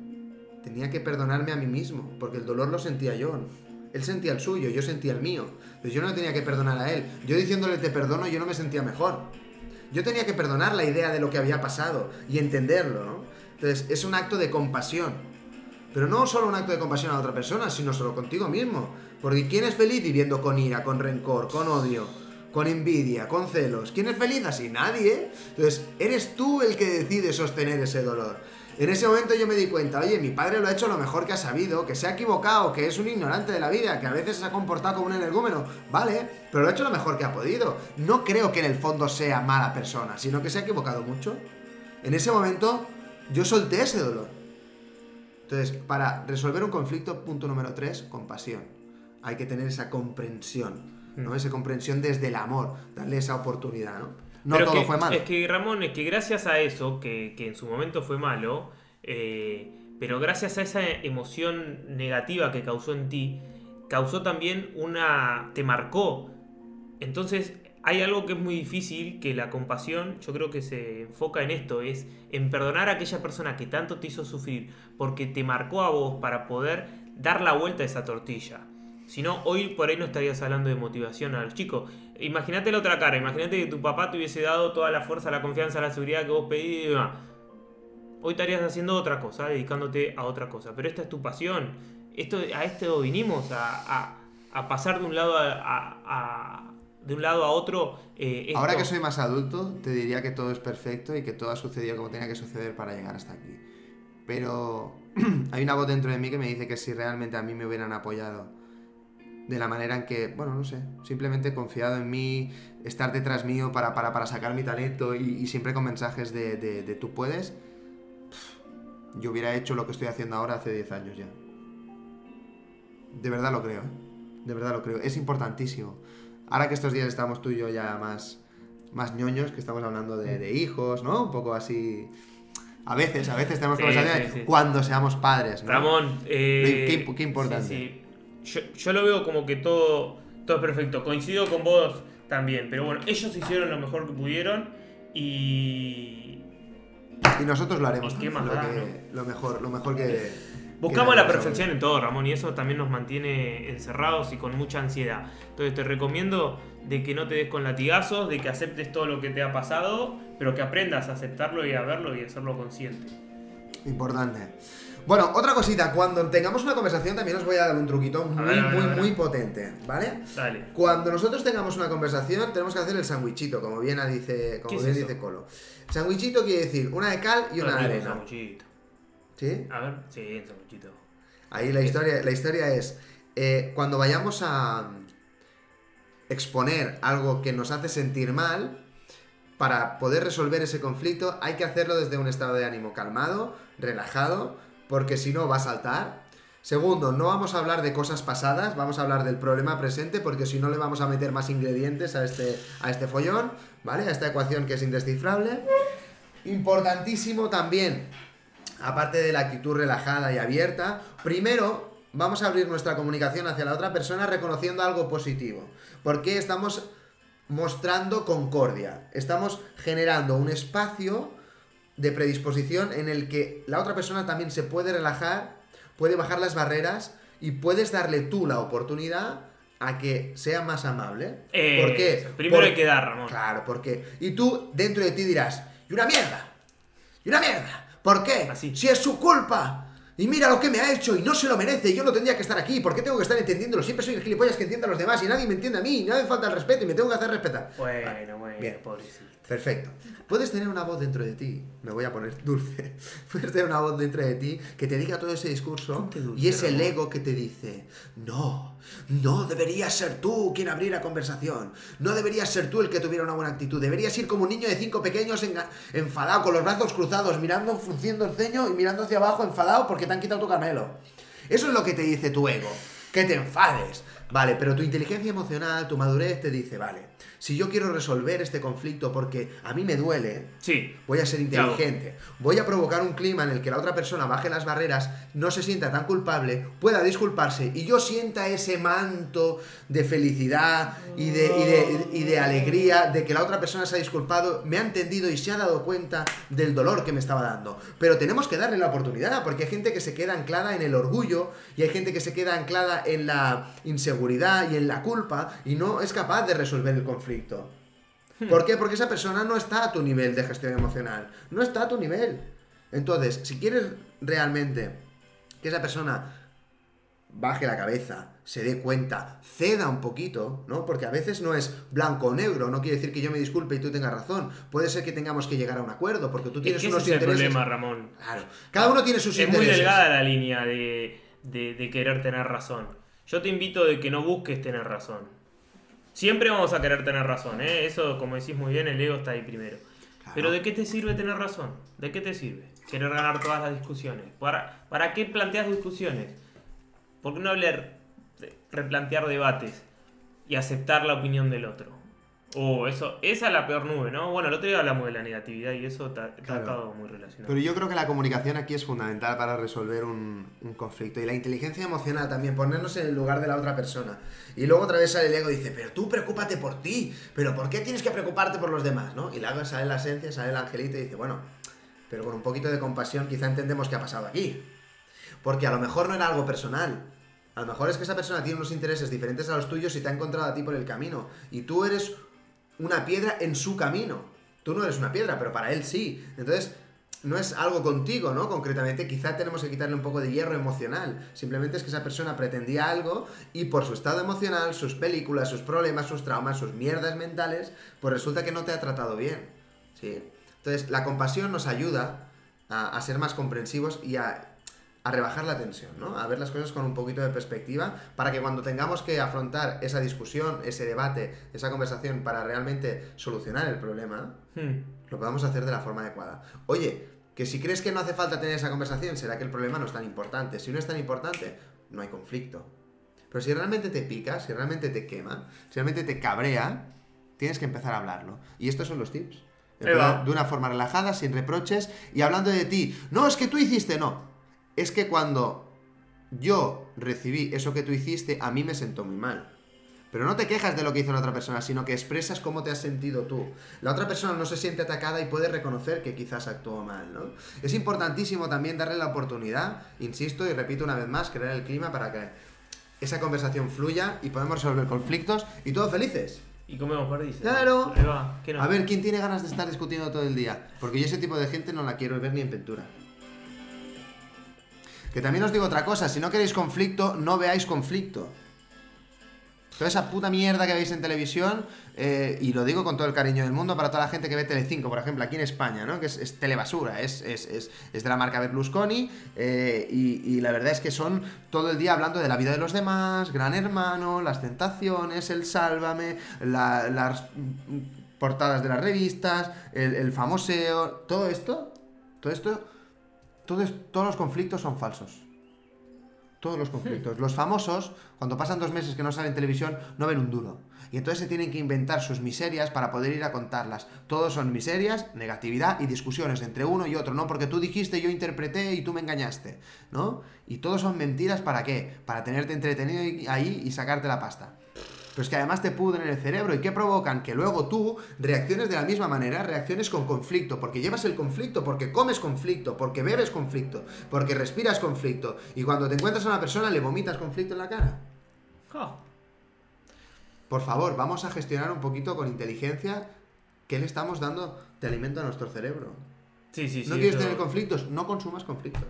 Tenía que perdonarme a mí mismo, porque el dolor lo sentía yo. Él sentía el suyo, yo sentía el mío. Pero yo no tenía que perdonar a él. Yo diciéndole te perdono, yo no me sentía mejor. Yo tenía que perdonar la idea de lo que había pasado y entenderlo, ¿no? Entonces, es un acto de compasión. Pero no solo un acto de compasión a otra persona, sino solo contigo mismo. Porque ¿quién es feliz viviendo con ira, con rencor, con odio, con envidia, con celos? ¿Quién es feliz así? Nadie. Entonces, eres tú el que decide sostener ese dolor. En ese momento yo me di cuenta, oye, mi padre lo ha hecho lo mejor que ha sabido, que se ha equivocado, que es un ignorante de la vida, que a veces se ha comportado como un energúmeno, vale, pero lo ha hecho lo mejor que ha podido. No creo que en el fondo sea mala persona, sino que se ha equivocado mucho. En ese momento yo solté ese dolor. Entonces, para resolver un conflicto, punto número 3, compasión. Hay que tener esa comprensión, ¿no? Mm. Esa comprensión desde el amor, darle esa oportunidad, ¿no? No Pero todo que- fue malo. Es que Ramón, es que gracias a eso, que, que en su momento fue malo, eh, pero gracias a esa emoción negativa que causó en ti, causó también una... te marcó. Entonces hay algo que es muy difícil, que la compasión yo creo que se enfoca en esto, es en perdonar a aquella persona que tanto te hizo sufrir, porque te marcó a vos para poder dar la vuelta a esa tortilla. Si no, hoy por ahí no estarías hablando de motivación a los chicos. Imagínate la otra cara, imagínate que tu papá te hubiese dado toda la fuerza, la confianza, la seguridad que vos pedís y demás. hoy estarías haciendo otra cosa, dedicándote a otra cosa. Pero esta es tu pasión. Esto, a esto vinimos, a, pasar de un lado a, de un lado a otro. Eh, Ahora que soy más adulto, te diría que todo es perfecto y que todo ha sucedido como tenía que suceder para llegar hasta aquí. Pero hay una voz dentro de mí que me dice que si realmente a mí me hubieran apoyado de la manera en que, bueno, no sé, simplemente confiado en mí, estar detrás mío para, para, sacar mi talento y, siempre con mensajes de, de, tú puedes, yo hubiera hecho lo que estoy haciendo ahora hace 10 años ya. De verdad lo creo, ¿eh? de verdad lo creo. Es importantísimo. Ahora que estos días estamos tú y yo ya más, más ñoños, que estamos hablando de, hijos, ¿no? Un poco así... A veces, a veces tenemos conversaciones cuando seamos padres. ¿no? Ramón, eh, ¿Qué, qué, importante. Yo, yo, lo veo como que todo, todo es perfecto. Coincido con vos también. Pero bueno, ellos hicieron lo mejor que pudieron y. Y nosotros lo haremos. ¿Qué más lo, mejor, lo mejor que. Buscamos la perfección en todo, Ramón, y eso también nos mantiene encerrados y con mucha ansiedad. Entonces te recomiendo de que no te des con latigazos, de que aceptes todo lo que te ha pasado, pero que aprendas a aceptarlo y a verlo y a hacerlo consciente. Importante. Bueno, otra cosita, cuando tengamos una conversación también os voy a dar un truquito muy, muy, muy potente, ¿vale? Dale. Cuando nosotros tengamos una conversación tenemos que hacer el sandwichito, como bien dice, como bien dice Colo. Sandwichito quiere decir una de cal y una de arena. ¿Sí? A ver, sí, el sandwichito. Ahí la historia, la historia es, eh, cuando vayamos a exponer algo que nos hace sentir mal, para poder resolver ese conflicto hay que hacerlo desde un estado de ánimo calmado, relajado, porque si no va a saltar. Segundo, no vamos a hablar de cosas pasadas, vamos a hablar del problema presente, porque si no le vamos a meter más ingredientes a este, a este follón, ¿vale? A esta ecuación que es indescifrable. Importantísimo también, aparte de la actitud relajada y abierta, primero vamos a abrir nuestra comunicación hacia la otra persona reconociendo algo positivo. Porque estamos mostrando concordia, estamos generando un espacio de predisposición en el que la otra persona también se puede relajar, puede bajar las barreras y puedes darle tú la oportunidad a que sea más amable. Eh, ¿Por qué? Primero hay que dar, Ramón. Claro, porque. Y tú dentro de ti dirás, ¡y una mierda! ¡y una mierda! ¿Por qué? Así. Si es su culpa. Y mira lo que me ha hecho y no se lo merece. Yo no tendría que estar aquí. ¿Por qué tengo que estar entendiéndolo? Siempre soy el gilipollas que entiende a los demás y nadie me entiende a mí. Nadie me falta el respeto y me tengo que hacer respetar. Bueno, bueno, bien. pobrecito. Perfecto. Puedes tener una voz dentro de ti, me voy a poner dulce, puedes tener una voz dentro de ti que te diga todo ese discurso y es el ego que te dice, no, no deberías ser tú quien abriera conversación, no deberías ser tú el que tuviera una buena actitud, deberías ir como un niño de cinco pequeños enfadado, con los brazos cruzados, mirando, frunciendo el ceño y mirando hacia abajo enfadado porque te han quitado tu camelo. Eso es lo que te dice tu ego, que te enfades. Vale, pero tu inteligencia emocional, tu madurez te dice, vale, si yo quiero resolver este conflicto porque a mí me duele, sí, voy a ser inteligente, voy a provocar un clima en el que la otra persona baje las barreras, no se sienta tan culpable, pueda disculparse y yo sienta ese manto de felicidad y de, y de, alegría de que la otra persona se ha disculpado, me ha entendido y se ha dado cuenta del dolor que me estaba dando. Pero tenemos que darle la oportunidad porque hay gente que se queda anclada en el orgullo y hay gente que se queda anclada en la inseguridad y en la culpa y no es capaz de resolver el conflicto. Hmm. ¿Por qué? Porque esa persona no está a tu nivel de gestión emocional. No está a tu nivel. Entonces, si quieres realmente que esa persona baje la cabeza, se dé cuenta, ceda un poquito, ¿no? Porque a veces no es blanco o negro, no quiere decir que yo me disculpe y tú tengas razón. Puede ser que tengamos que llegar a un acuerdo, porque tú tienes unos ese intereses. Es el problema, Ramón. Claro. Cada uno tiene sus intereses. Es muy delgada la línea de, de querer tener razón. Yo te invito de que no busques tener razón. Siempre vamos a querer tener razón, ¿eh? Eso, como decís muy bien, el ego está ahí primero. Pero ¿de qué te sirve tener razón? ¿De qué te sirve? Querer ganar todas las discusiones. ¿Para, para qué planteas discusiones? ¿Por qué no hablar, replantear debates y aceptar la opinión del otro? Oh, eso, esa es la peor nube, ¿no? Bueno, el otro día hablamos de la negatividad y eso está, todo muy relacionado. Pero yo creo que la comunicación aquí es fundamental para resolver un, conflicto. Y la inteligencia emocional también, ponernos en el lugar de la otra persona. Y luego otra vez sale el ego y dice, pero tú preocúpate por ti, pero ¿por qué tienes que preocuparte por los demás? ¿no? Y luego sale la esencia, sale el angelito y dice, bueno, pero con un poquito de compasión quizá entendemos qué ha pasado aquí. Porque a lo mejor no era algo personal, a lo mejor es que esa persona tiene unos intereses diferentes a los tuyos y te ha encontrado a ti por el camino. Y tú eres una piedra en su camino. Tú no eres una piedra, pero para él sí. Entonces, no es algo contigo, ¿no? Concretamente, quizá tenemos que quitarle un poco de hierro emocional. Simplemente es que esa persona pretendía algo y por su estado emocional, sus películas, sus problemas, sus traumas, sus mierdas mentales, pues resulta que no te ha tratado bien. ¿Sí? Entonces, la compasión nos ayuda a, a ser más comprensivos y a, a rebajar la tensión, ¿no? A ver las cosas con un poquito de perspectiva para que cuando tengamos que afrontar esa discusión, ese debate, esa conversación para realmente solucionar el problema, Hmm. lo podamos hacer de la forma adecuada. Oye, que si crees que no hace falta tener esa conversación, será que el problema no es tan importante. Si no es tan importante, no hay conflicto. Pero si realmente te pica, si realmente te quema, si realmente te cabrea, tienes que empezar a hablarlo. Y estos son los tips. De una forma relajada, sin reproches y hablando de ti. No, es que tú hiciste, no. Es que cuando yo recibí eso que tú hiciste, a mí me sentó muy mal. Pero no te quejas de lo que hizo la otra persona, sino que expresas cómo te has sentido tú. La otra persona no se siente atacada y puede reconocer que quizás actuó mal, ¿no? Es importantísimo también darle la oportunidad, insisto y repito una vez más, crear el clima para que esa conversación fluya y podamos resolver conflictos y todos felices. Y comemos perdices. Claro. Va. ¿Qué no? A ver, ¿quién tiene ganas de estar discutiendo todo el día? Porque yo ese tipo de gente no la quiero ver ni en pintura. Que también os digo otra cosa, si no queréis conflicto, no veáis conflicto. Toda esa puta mierda que veis en televisión, eh, y lo digo con todo el cariño del mundo para toda la gente que ve Telecinco, por ejemplo, aquí en España, ¿no? Que es, es telebasura, es, es, es, de la marca Berlusconi, eh, y, la verdad es que son todo el día hablando de la vida de los demás, Gran Hermano, las tentaciones, el sálvame, la- las portadas de las revistas, el, el famoseo, todo esto, todo esto, todo es- todos los conflictos son falsos. Todos los conflictos. Los famosos, cuando pasan dos meses que no salen en televisión, no ven un duro. Y entonces se tienen que inventar sus miserias para poder ir a contarlas. Todos son miserias, negatividad y discusiones entre uno y otro. No porque tú dijiste, yo interpreté y tú me engañaste. ¿No? Y todos son mentiras para qué? Para tenerte entretenido ahí y sacarte la pasta. Pero es que además te pudren el cerebro. ¿Y qué provocan? Que luego tú reacciones de la misma manera, reacciones con conflicto, porque llevas el conflicto, porque comes conflicto, porque bebes conflicto, porque respiras conflicto. Y cuando te encuentras a una persona le vomitas conflicto en la cara. Por favor, vamos a gestionar un poquito con inteligencia qué le estamos dando de alimento a nuestro cerebro. Sí, sí, sí. ¿No quieres eso- tener conflictos? No consumas conflicto.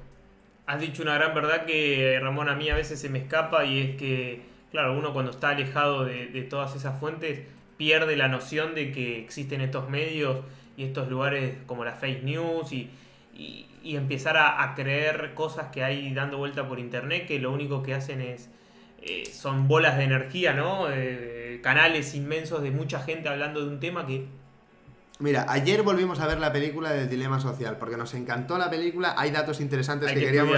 Has dicho una gran verdad que Ramón a mí a veces se me escapa y es que, claro, uno cuando está alejado de, todas esas fuentes pierde la noción de que existen estos medios y estos lugares como la fake news y, y- empezar a, a creer cosas que hay dando vuelta por internet que lo único que hacen es eh, son bolas de energía, ¿no? Eh, canales inmensos de mucha gente hablando de un tema que Mira, ayer volvimos a ver la película del dilema social, porque nos encantó la película, hay datos interesantes hay que, que, queríamos,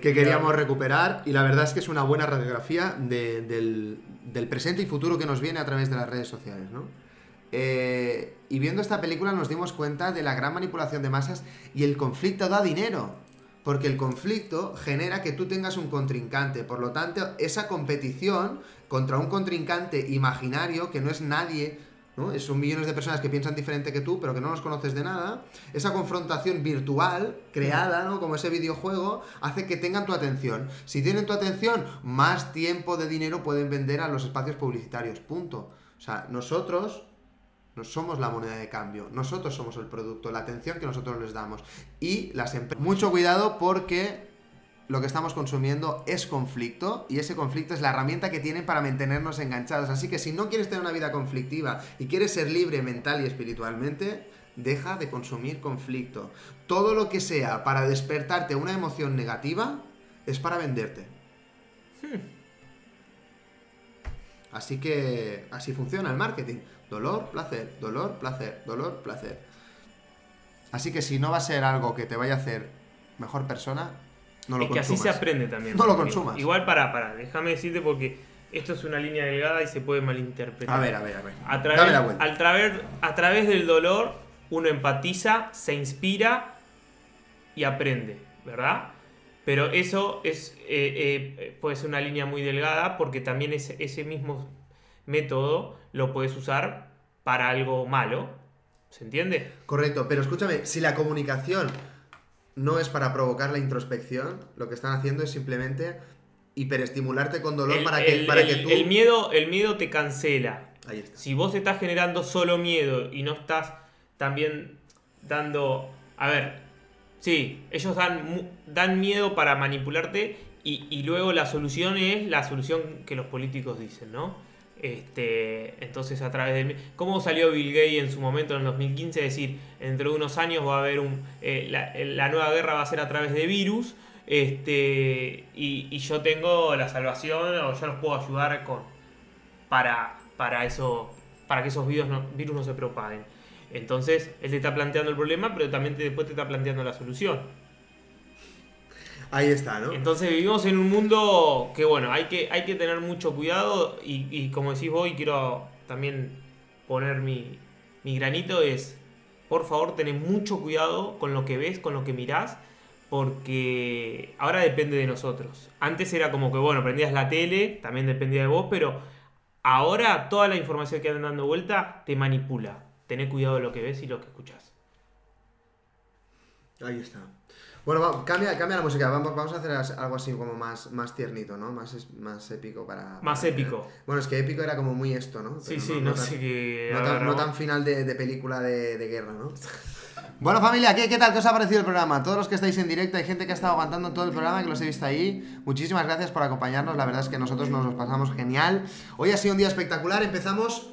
que, queríamos recuperar y la verdad es que es una buena radiografía de- del, del presente y futuro que nos viene a través de las redes sociales, ¿no? Eh, y viendo esta película nos dimos cuenta de la gran manipulación de masas y el conflicto da dinero. Porque el conflicto genera que tú tengas un contrincante. Por lo tanto, esa competición contra un contrincante imaginario que no es nadie, ¿no? Son millones de personas que piensan diferente que tú, pero que no los conoces de nada. Esa confrontación virtual, creada, ¿no? Como ese videojuego, hace que tengan tu atención. Si tienen tu atención, más tiempo de dinero pueden vender a los espacios publicitarios. Punto. O sea, nosotros no somos la moneda de cambio, nosotros somos el producto, la atención que nosotros les damos. Y las empresas. Mucho cuidado porque lo que estamos consumiendo es conflicto y ese conflicto es la herramienta que tienen para mantenernos enganchados. Así que si no quieres tener una vida conflictiva y quieres ser libre mental y espiritualmente, deja de consumir conflicto. Todo lo que sea para despertarte una emoción negativa es para venderte. Así que así funciona el marketing. Dolor, placer, dolor, placer, dolor, placer. Así que si no va a ser algo que te vaya a hacer mejor persona, no lo es que así se aprende también. No lo consumas. Igual para, para, déjame decirte porque esto es una línea delgada y se puede malinterpretar. A ver, a ver, a ver. A Dame través, la vuelta. al través, a través del dolor uno empatiza, se inspira y aprende, ¿verdad? Pero eso es, eh, eh, puede ser una línea muy delgada porque también ese mismo método lo puedes usar para algo malo. ¿Se entiende? Correcto, pero escúchame, si la comunicación no es para provocar la introspección, lo que están haciendo es simplemente hiperestimularte con dolor El- para que, el- para el- que tú... el miedo, el miedo te cancela. Ahí está. Si vos estás generando solo miedo y no estás también dando... A ver, Sí, ellos dan, dan miedo para manipularte y, y luego la solución es la solución que los políticos dicen, ¿no? Este, entonces a través de... ¿Cómo salió Bill Gates en su momento en el 2015 a decir, dentro de unos años va a haber eh, la, nueva guerra va a ser a través de virus? Este, y, y yo tengo la salvación o yo los puedo ayudar con, para, para, eso, para que esos virus no, virus no se propaguen. Entonces, él te está planteando el problema, pero también te- después te está planteando la solución. Ahí está, ¿no? Entonces vivimos en un mundo que, bueno, hay que, hay que tener mucho cuidado y, y como decís vos, y quiero también poner mi, mi granito, es, por favor, tener mucho cuidado con lo que ves, con lo que mirás, porque ahora depende de nosotros. Antes era como que, bueno, prendías la tele, también dependía de vos, pero ahora toda la información que andan dando vuelta te manipula. Tené cuidado de lo que ves y lo que escuchás. Ahí está. Bueno, va- cambia, cambia la música. Vamos, vamos a hacer algo así como más, más tiernito, ¿no? Más, es- más épico para. Más para- épico. Bueno, es que épico era como muy esto, ¿no? Sí, Pero sí, no, tan- sé qué... No tan, no final de, de película de, de guerra, ¿no? Bueno, familia, ¿qué, ¿qué tal? ¿Qué os ha parecido el programa? Todos los que estáis en directo, hay gente que ha estado aguantando todo el programa, que los he visto ahí. Muchísimas gracias por acompañarnos. La verdad es que nosotros nos los pasamos genial. Hoy ha sido un día espectacular. Empezamos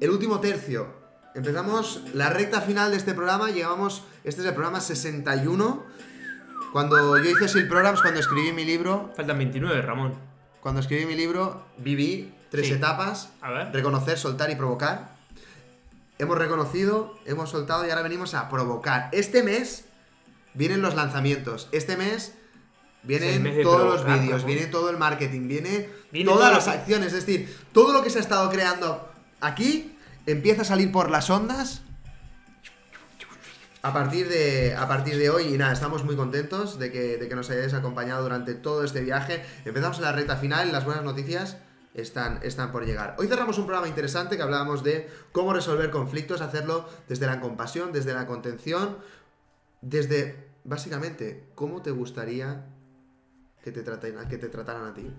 el último tercio. Empezamos la recta final de este programa. Llegamos. Este es el programa 61. Cuando yo hice Sil Programs, cuando escribí mi libro, Faltan 29, Ramón. cuando escribí mi libro, viví tres Sí. etapas A ver. reconocer, soltar y provocar. Hemos reconocido, hemos soltado y ahora venimos a provocar. Este mes vienen los lanzamientos. Este mes Es vienen mes todos los vídeos, viene todo el marketing, viene, Viene todas las acciones. Es decir, todo lo que se ha estado creando aquí empieza a salir por las ondas. A partir, de, a partir de hoy, y nada, estamos muy contentos de que, de que nos hayáis acompañado durante todo este viaje. Empezamos en la recta final las buenas noticias están, están por llegar. Hoy cerramos un programa interesante que hablábamos de cómo resolver conflictos, hacerlo desde la compasión, desde la contención, desde, básicamente, cómo te gustaría que te, traten, que te trataran a ti.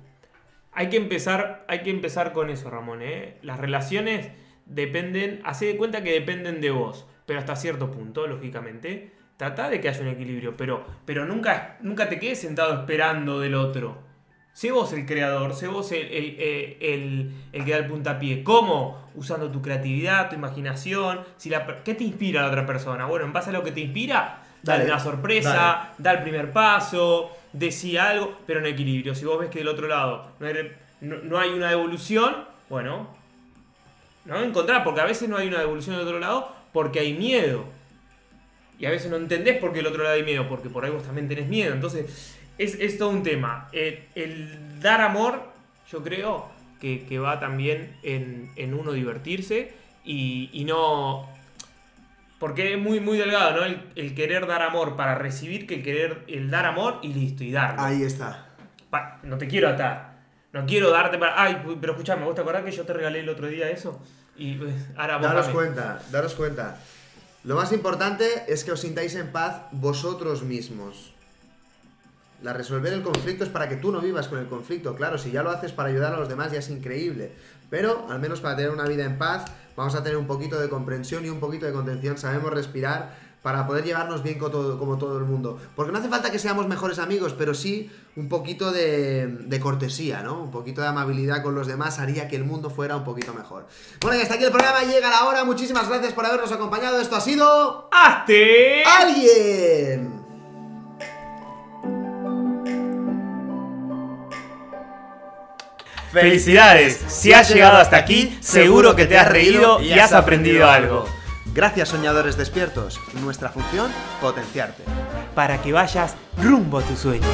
Hay que empezar, hay que empezar con eso, Ramón. ¿eh? Las relaciones dependen, hace de cuenta que dependen de vos, pero hasta cierto punto, lógicamente. Trata de que haya un equilibrio, pero, pero nunca, nunca te quedes sentado esperando del otro. Sé vos el creador, sé vos el, el, el- el- el que da el puntapié. ¿Cómo? Usando tu creatividad, tu imaginación. Si la, ¿Qué te inspira a la otra persona? Bueno, en base a lo que te inspira, dale, Dale, una sorpresa, dale. da el primer paso, decía algo, pero en equilibrio. Si vos ves que del otro lado no hay, no- no hay una devolución, bueno, no encontrar, porque a veces no hay una devolución del otro lado porque hay miedo. Y a veces no entendés por qué el otro lado hay miedo, porque por ahí vos también tenés miedo. Entonces, es, es todo un tema. El, el dar amor, yo creo que, que va también en, en uno divertirse y, y no. Porque es muy, muy delgado, ¿no? El, el querer dar amor para recibir que el querer el dar amor y listo, y darlo. Ahí está. Pa- no te quiero atar. No quiero darte para. Ay, pero escuchame, ¿vos te acordás que yo te regalé el otro día eso? Y pues, ahora vos Daros dame. cuenta, daros cuenta. Lo más importante es que os sintáis en paz vosotros mismos. La resolver el conflicto es para que tú no vivas con el conflicto. Claro, si ya lo haces para ayudar a los demás ya es increíble. Pero al menos para tener una vida en paz vamos a tener un poquito de comprensión y un poquito de contención. Sabemos respirar para poder llevarnos bien con todo- como todo el mundo. Porque no hace falta que seamos mejores amigos, pero sí un poquito de, de cortesía, ¿no? Un poquito de amabilidad con los demás haría que el mundo fuera un poquito mejor. Bueno, y hasta aquí el programa, llega la hora. Muchísimas gracias por habernos acompañado. Esto ha sido... ¡Hazte! ¡Alguien! ¡Felicidades! Si has llegado hasta aquí, seguro que te has reído y has aprendido algo. Gracias, soñadores despiertos. Nuestra función, potenciarte. Para que vayas rumbo a tu sueño.